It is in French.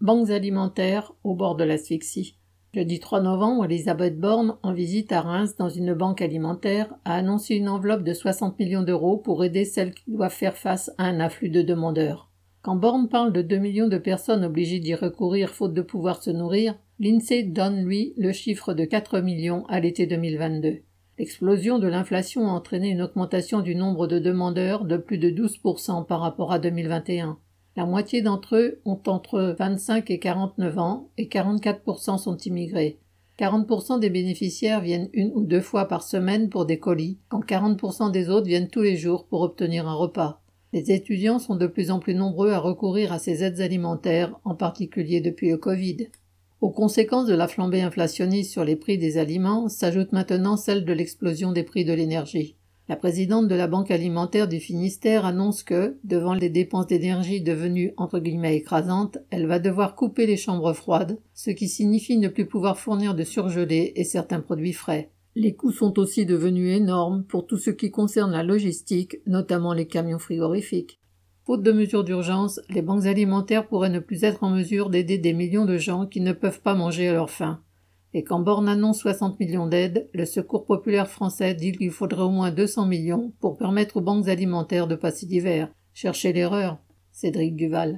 Banques alimentaires au bord de l'asphyxie. Jeudi 3 novembre, Elisabeth Borne, en visite à Reims dans une banque alimentaire, a annoncé une enveloppe de 60 millions d'euros pour aider celles qui doivent faire face à un afflux de demandeurs. Quand Borne parle de 2 millions de personnes obligées d'y recourir faute de pouvoir se nourrir, l'INSEE donne, lui, le chiffre de 4 millions à l'été 2022. L'explosion de l'inflation a entraîné une augmentation du nombre de demandeurs de plus de 12% par rapport à 2021. La moitié d'entre eux ont entre 25 et 49 ans et 44% sont immigrés. 40% des bénéficiaires viennent une ou deux fois par semaine pour des colis, quand 40% des autres viennent tous les jours pour obtenir un repas. Les étudiants sont de plus en plus nombreux à recourir à ces aides alimentaires, en particulier depuis le Covid. Aux conséquences de la flambée inflationniste sur les prix des aliments s'ajoute maintenant celle de l'explosion des prix de l'énergie. La présidente de la Banque alimentaire du Finistère annonce que, devant les dépenses d'énergie devenues entre guillemets écrasantes, elle va devoir couper les chambres froides, ce qui signifie ne plus pouvoir fournir de surgelés et certains produits frais. Les coûts sont aussi devenus énormes pour tout ce qui concerne la logistique, notamment les camions frigorifiques. Faute de mesures d'urgence, les banques alimentaires pourraient ne plus être en mesure d'aider des millions de gens qui ne peuvent pas manger à leur faim. Et quand Borne annonce 60 millions d'aides, le Secours populaire français dit qu'il faudrait au moins 200 millions pour permettre aux banques alimentaires de passer l'hiver. Cherchez l'erreur. Cédric Duval.